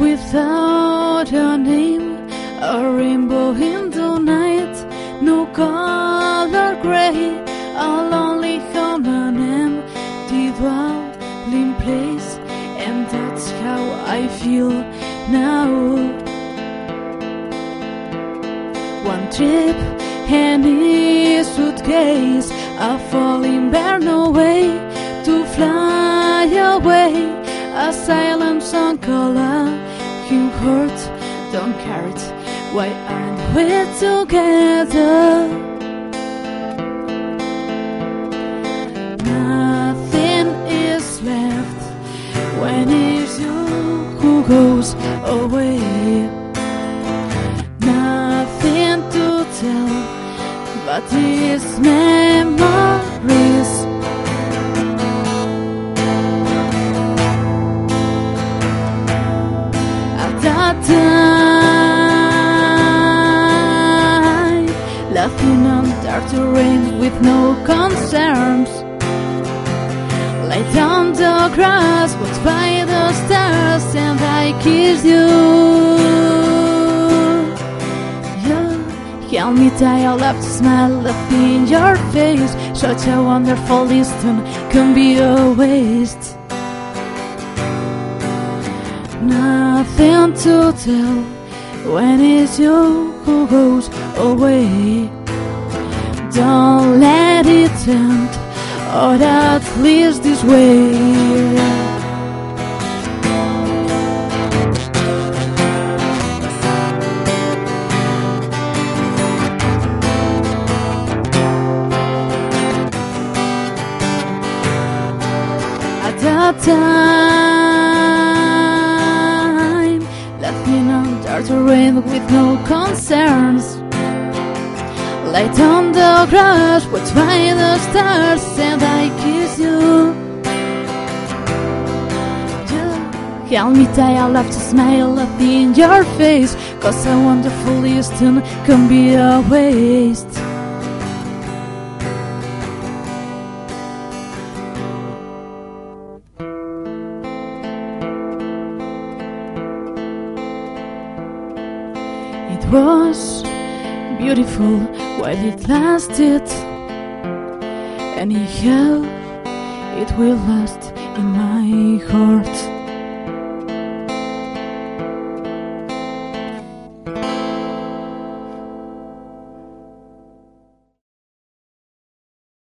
Without a name, a rainbow in the night, no color gray, a lonely home, an empty dwelling place, and that's how I feel now. One trip, and any suitcase, a falling bear, no way to fly away. A silent song you hurt, don't care it. Why aren't we together? Nothing is left when it's you who goes away. Nothing to tell, but these memories. No concerns. Lay down the grass, walked by the stars, and I kissed you. You held me tight, I love to smile, left in your face. Such a wonderful distance can be a waste. Nothing to tell when it's you who goes away. Don't let it end, or at least this way. Time, left me under the rain with no concerns. Light on the grass, watch by the stars, and I kiss you. You held me tight, I love to smile up in your face, cause a wonderful distance can be a waste. It was beautiful while it lasted. Anyhow, it will last in my heart.